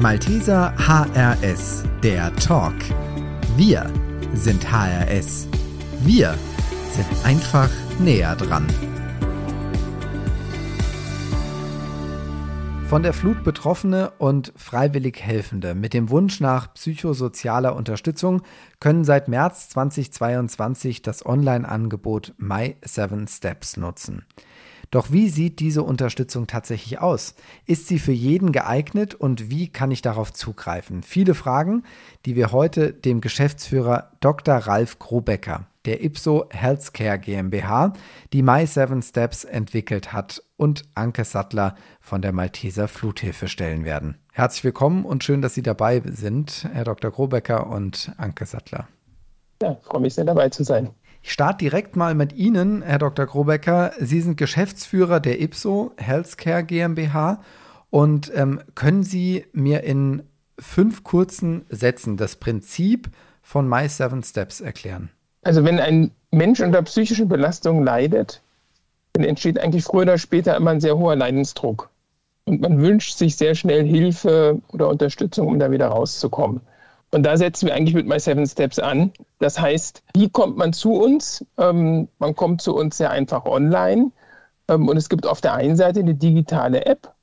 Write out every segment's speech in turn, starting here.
Malteser HRS, der Talk. Wir sind HRS. Wir sind einfach näher dran. Von der Flut Betroffene und freiwillig Helfende mit dem Wunsch nach psychosozialer Unterstützung können seit März 2022 das Online-Angebot My Seven Steps nutzen. Doch wie sieht diese Unterstützung tatsächlich aus? Ist sie für jeden geeignet und wie kann ich darauf zugreifen? Viele Fragen, die wir heute dem Geschäftsführer Dr. Ralf Grobecker der Ipso Healthcare GmbH, die My Seven Steps entwickelt hat und Anke Sattler von der Malteser Fluthilfe stellen werden. Herzlich willkommen und schön, dass Sie dabei sind, Herr Dr. Grobecker und Anke Sattler. Ja, freue mich sehr dabei zu sein. Ich starte direkt mal mit Ihnen, Herr Dr. Grobecker. Sie sind Geschäftsführer der Ipso Healthcare GmbH und ähm, können Sie mir in fünf kurzen Sätzen das Prinzip von My Seven Steps erklären? Also wenn ein Mensch unter psychischen Belastungen leidet, dann entsteht eigentlich früher oder später immer ein sehr hoher Leidensdruck. Und man wünscht sich sehr schnell Hilfe oder Unterstützung, um da wieder rauszukommen. Und da setzen wir eigentlich mit My Seven Steps an. Das heißt, wie kommt man zu uns? Ähm, man kommt zu uns sehr einfach online. Ähm, und es gibt auf der einen Seite eine digitale App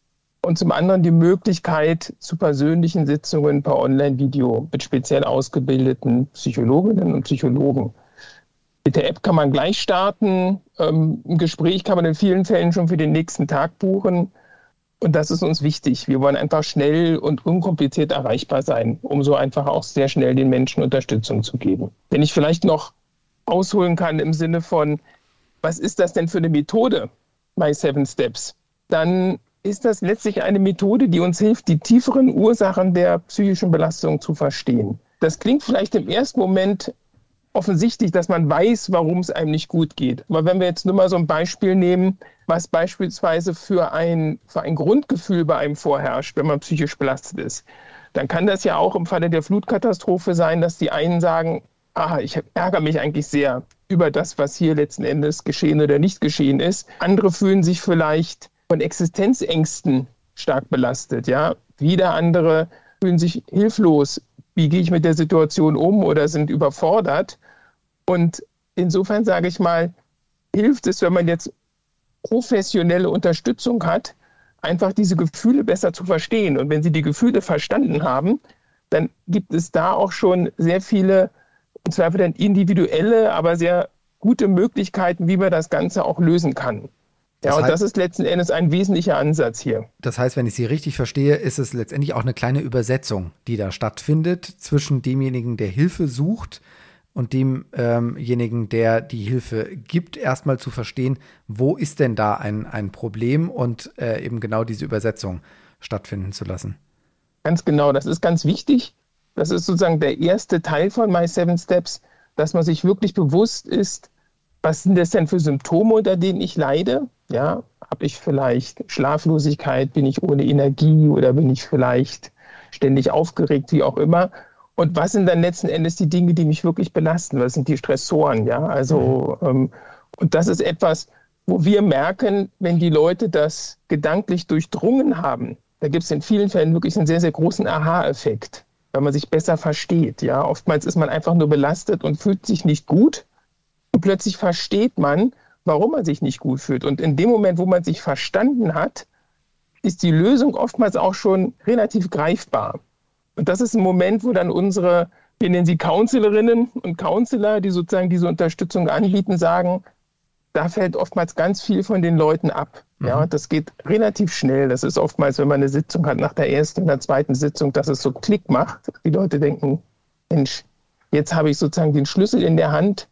und zum anderen die Möglichkeit zu persönlichen Sitzungen per Online-Video mit speziell ausgebildeten Psychologinnen und Psychologen. Mit der App kann man gleich starten. Ähm, ein Gespräch kann man in vielen Fällen schon für den nächsten Tag buchen. Und das ist uns wichtig. Wir wollen einfach schnell und unkompliziert erreichbar sein, um so einfach auch sehr schnell den Menschen Unterstützung zu geben. Wenn ich vielleicht noch ausholen kann im Sinne von, was ist das denn für eine Methode, My Seven Steps, dann ist das letztlich eine Methode, die uns hilft, die tieferen Ursachen der psychischen Belastung zu verstehen. Das klingt vielleicht im ersten Moment offensichtlich, dass man weiß, warum es einem nicht gut geht. Aber wenn wir jetzt nur mal so ein Beispiel nehmen, was beispielsweise für ein, für ein Grundgefühl bei einem vorherrscht, wenn man psychisch belastet ist, dann kann das ja auch im Falle der Flutkatastrophe sein, dass die einen sagen, ah, ich ärgere mich eigentlich sehr über das, was hier letzten Endes geschehen oder nicht geschehen ist. Andere fühlen sich vielleicht von Existenzängsten stark belastet, ja. Wieder andere fühlen sich hilflos. Wie gehe ich mit der Situation um oder sind überfordert? Und insofern sage ich mal, hilft es, wenn man jetzt professionelle Unterstützung hat, einfach diese Gefühle besser zu verstehen. Und wenn Sie die Gefühle verstanden haben, dann gibt es da auch schon sehr viele, und zwar dann individuelle, aber sehr gute Möglichkeiten, wie man das Ganze auch lösen kann. Ja, das und das ist letzten Endes ein wesentlicher Ansatz hier. Das heißt, wenn ich Sie richtig verstehe, ist es letztendlich auch eine kleine Übersetzung, die da stattfindet zwischen demjenigen, der Hilfe sucht, und demjenigen, ähm der die Hilfe gibt, erstmal zu verstehen, wo ist denn da ein, ein Problem und äh, eben genau diese Übersetzung stattfinden zu lassen. Ganz genau, das ist ganz wichtig. Das ist sozusagen der erste Teil von My Seven Steps, dass man sich wirklich bewusst ist, was sind das denn für Symptome, unter denen ich leide? Ja, habe ich vielleicht Schlaflosigkeit, bin ich ohne Energie oder bin ich vielleicht ständig aufgeregt, wie auch immer? Und was sind dann letzten Endes die Dinge, die mich wirklich belasten? Was sind die Stressoren? Ja, also, mhm. ähm, und das ist etwas, wo wir merken, wenn die Leute das gedanklich durchdrungen haben, da gibt es in vielen Fällen wirklich einen sehr, sehr großen Aha-Effekt, weil man sich besser versteht. Ja, oftmals ist man einfach nur belastet und fühlt sich nicht gut. Und plötzlich versteht man, warum man sich nicht gut fühlt. Und in dem Moment, wo man sich verstanden hat, ist die Lösung oftmals auch schon relativ greifbar. Und das ist ein Moment, wo dann unsere, wir nennen sie Counselorinnen und Counselor, die sozusagen diese Unterstützung anbieten, sagen, da fällt oftmals ganz viel von den Leuten ab. Mhm. Ja, das geht relativ schnell. Das ist oftmals, wenn man eine Sitzung hat, nach der ersten und der zweiten Sitzung, dass es so Klick macht. Die Leute denken, Mensch, jetzt habe ich sozusagen den Schlüssel in der Hand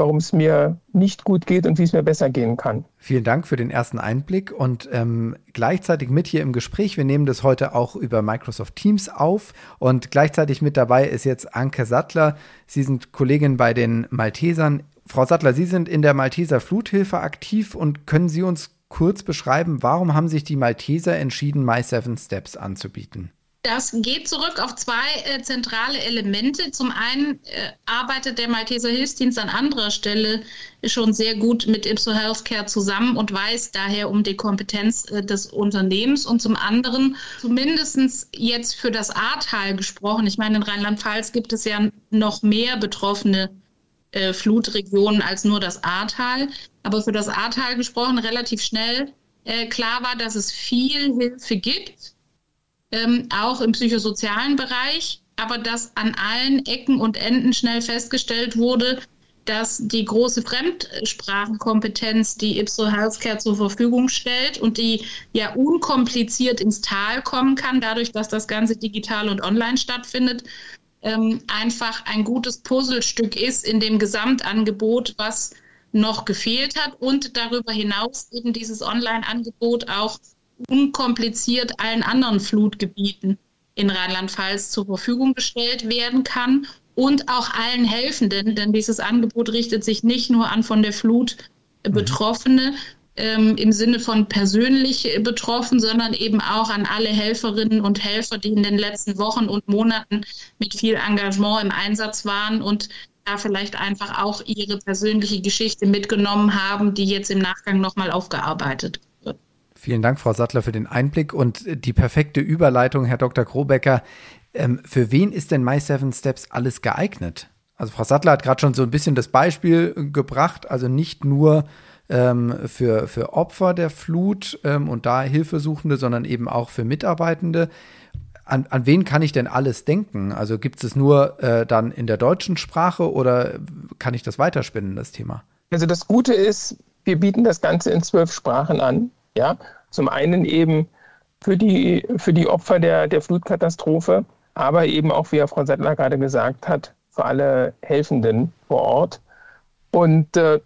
warum es mir nicht gut geht und wie es mir besser gehen kann. Vielen Dank für den ersten Einblick und ähm, gleichzeitig mit hier im Gespräch. Wir nehmen das heute auch über Microsoft Teams auf und gleichzeitig mit dabei ist jetzt Anke Sattler. Sie sind Kollegin bei den Maltesern. Frau Sattler, Sie sind in der Malteser Fluthilfe aktiv und können Sie uns kurz beschreiben, warum haben sich die Malteser entschieden, My Seven Steps anzubieten? Das geht zurück auf zwei äh, zentrale Elemente. Zum einen äh, arbeitet der Malteser Hilfsdienst an anderer Stelle schon sehr gut mit Ipso Healthcare zusammen und weiß daher um die Kompetenz äh, des Unternehmens. Und zum anderen, zumindest jetzt für das Ahrtal gesprochen, ich meine, in Rheinland-Pfalz gibt es ja noch mehr betroffene äh, Flutregionen als nur das Ahrtal. Aber für das Ahrtal gesprochen relativ schnell äh, klar war, dass es viel Hilfe gibt ähm, auch im psychosozialen Bereich, aber dass an allen Ecken und Enden schnell festgestellt wurde, dass die große Fremdsprachenkompetenz, die Ipso Healthcare zur Verfügung stellt und die ja unkompliziert ins Tal kommen kann, dadurch, dass das Ganze digital und online stattfindet, ähm, einfach ein gutes Puzzlestück ist in dem Gesamtangebot, was noch gefehlt hat und darüber hinaus eben dieses Online-Angebot auch unkompliziert allen anderen Flutgebieten in Rheinland-Pfalz zur Verfügung gestellt werden kann und auch allen Helfenden, denn dieses Angebot richtet sich nicht nur an von der Flut Betroffene ähm, im Sinne von persönlich betroffen, sondern eben auch an alle Helferinnen und Helfer, die in den letzten Wochen und Monaten mit viel Engagement im Einsatz waren und da vielleicht einfach auch ihre persönliche Geschichte mitgenommen haben, die jetzt im Nachgang nochmal aufgearbeitet Vielen Dank, Frau Sattler, für den Einblick und die perfekte Überleitung, Herr Dr. Krobecker. Ähm, für wen ist denn My Seven Steps alles geeignet? Also Frau Sattler hat gerade schon so ein bisschen das Beispiel gebracht, also nicht nur ähm, für, für Opfer der Flut ähm, und da Hilfesuchende, sondern eben auch für Mitarbeitende. An, an wen kann ich denn alles denken? Also gibt es nur äh, dann in der deutschen Sprache oder kann ich das weiterspinnen, das Thema? Also das Gute ist, wir bieten das Ganze in zwölf Sprachen an. Ja, zum einen eben für die, für die Opfer der, der Flutkatastrophe, aber eben auch, wie ja Frau Settler gerade gesagt hat, für alle Helfenden vor Ort. Und äh,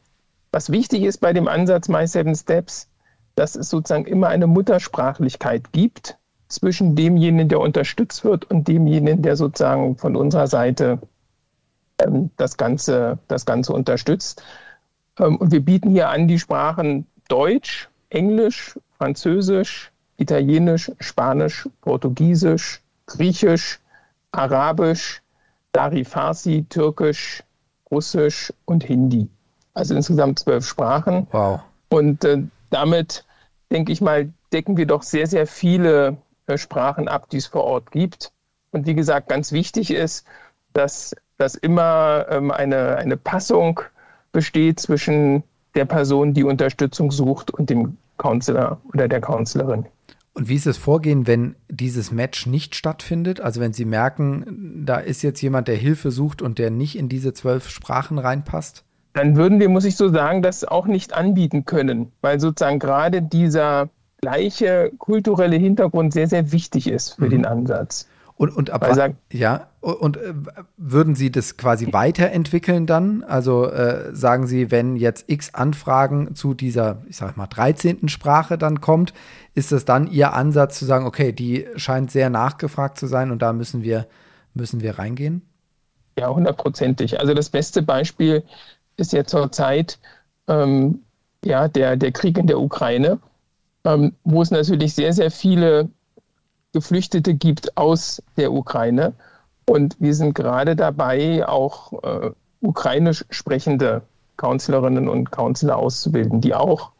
was wichtig ist bei dem Ansatz My Seven Steps, dass es sozusagen immer eine Muttersprachlichkeit gibt zwischen demjenigen, der unterstützt wird und demjenigen, der sozusagen von unserer Seite ähm, das, Ganze, das Ganze unterstützt. Ähm, und wir bieten hier an die Sprachen Deutsch, Englisch, Französisch, Italienisch, Spanisch, Portugiesisch, Griechisch, Arabisch, Dari Farsi, Türkisch, Russisch und Hindi. Also insgesamt zwölf Sprachen. Wow. Und äh, damit, denke ich mal, decken wir doch sehr, sehr viele äh, Sprachen ab, die es vor Ort gibt. Und wie gesagt, ganz wichtig ist, dass, dass immer ähm, eine, eine Passung besteht zwischen der Person, die Unterstützung sucht und dem Counselor oder der Counselorin. Und wie ist das Vorgehen, wenn dieses Match nicht stattfindet? Also wenn Sie merken, da ist jetzt jemand, der Hilfe sucht und der nicht in diese zwölf Sprachen reinpasst? Dann würden wir, muss ich so sagen, das auch nicht anbieten können, weil sozusagen gerade dieser gleiche kulturelle Hintergrund sehr, sehr wichtig ist für mhm. den Ansatz. Und, und ab sagen, ja, und äh, würden Sie das quasi weiterentwickeln dann? Also äh, sagen Sie, wenn jetzt X Anfragen zu dieser, ich sag mal, 13. Sprache dann kommt, ist das dann Ihr Ansatz zu sagen, okay, die scheint sehr nachgefragt zu sein und da müssen wir, müssen wir reingehen? Ja, hundertprozentig. Also das beste Beispiel ist ja zurzeit ähm, ja, der, der Krieg in der Ukraine, ähm, wo es natürlich sehr, sehr viele Geflüchtete gibt aus der Ukraine. Und wir sind gerade dabei, auch äh, ukrainisch sprechende Counselorinnen und Counselor auszubilden, die auch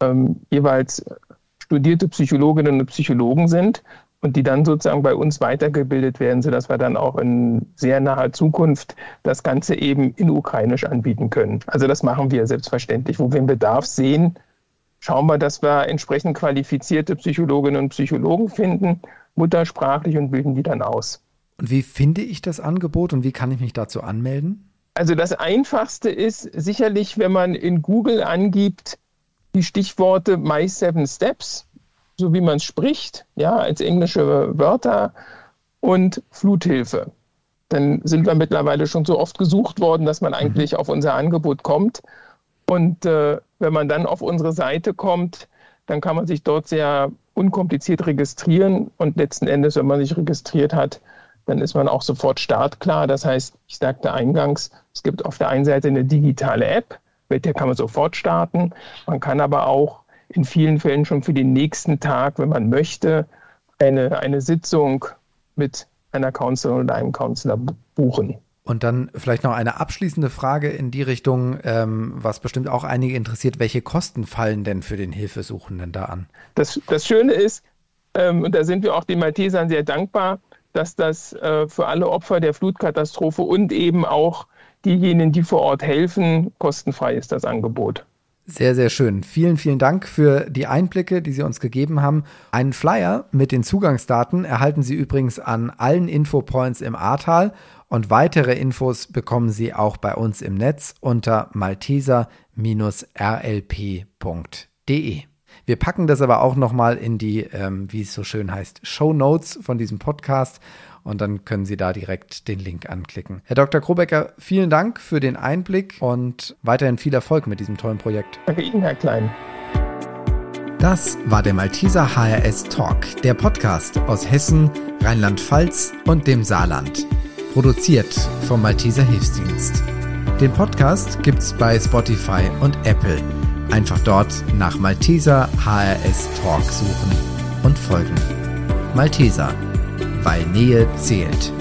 ähm, jeweils studierte Psychologinnen und Psychologen sind und die dann sozusagen bei uns weitergebildet werden, sodass wir dann auch in sehr naher Zukunft das Ganze eben in Ukrainisch anbieten können. Also das machen wir selbstverständlich. Wo wir einen Bedarf sehen, schauen wir, dass wir entsprechend qualifizierte Psychologinnen und Psychologen finden, muttersprachlich und bilden die dann aus. Und wie finde ich das Angebot und wie kann ich mich dazu anmelden? Also das Einfachste ist sicherlich, wenn man in Google angibt, die Stichworte My Seven Steps, so wie man es spricht, ja, als englische Wörter und Fluthilfe. Dann sind wir mittlerweile schon so oft gesucht worden, dass man eigentlich mhm. auf unser Angebot kommt. Und äh, wenn man dann auf unsere Seite kommt, dann kann man sich dort sehr unkompliziert registrieren und letzten Endes, wenn man sich registriert hat, dann ist man auch sofort startklar. Das heißt, ich sagte eingangs, es gibt auf der einen Seite eine digitale App, mit der kann man sofort starten. Man kann aber auch in vielen Fällen schon für den nächsten Tag, wenn man möchte, eine, eine Sitzung mit einer Counselor oder einem Counselor buchen. Und dann vielleicht noch eine abschließende Frage in die Richtung, ähm, was bestimmt auch einige interessiert. Welche Kosten fallen denn für den Hilfesuchenden da an? Das, das Schöne ist, ähm, und da sind wir auch den Maltesern sehr dankbar, dass das äh, für alle Opfer der Flutkatastrophe und eben auch diejenigen, die vor Ort helfen, kostenfrei ist das Angebot. Sehr, sehr schön. Vielen, vielen Dank für die Einblicke, die Sie uns gegeben haben. Einen Flyer mit den Zugangsdaten erhalten Sie übrigens an allen Infopoints im Ahrtal und weitere Infos bekommen Sie auch bei uns im Netz unter malteser-rlp.de. Wir packen das aber auch nochmal in die, ähm, wie es so schön heißt, Show Notes von diesem Podcast und dann können Sie da direkt den Link anklicken. Herr Dr. Krobecker, vielen Dank für den Einblick und weiterhin viel Erfolg mit diesem tollen Projekt. Danke Ihnen, Herr Klein. Das war der Malteser HRS Talk, der Podcast aus Hessen, Rheinland-Pfalz und dem Saarland. Produziert vom Malteser Hilfsdienst. Den Podcast gibt's bei Spotify und Apple. Einfach dort nach Malteser HRS Talk suchen und folgen. Malteser, weil Nähe zählt.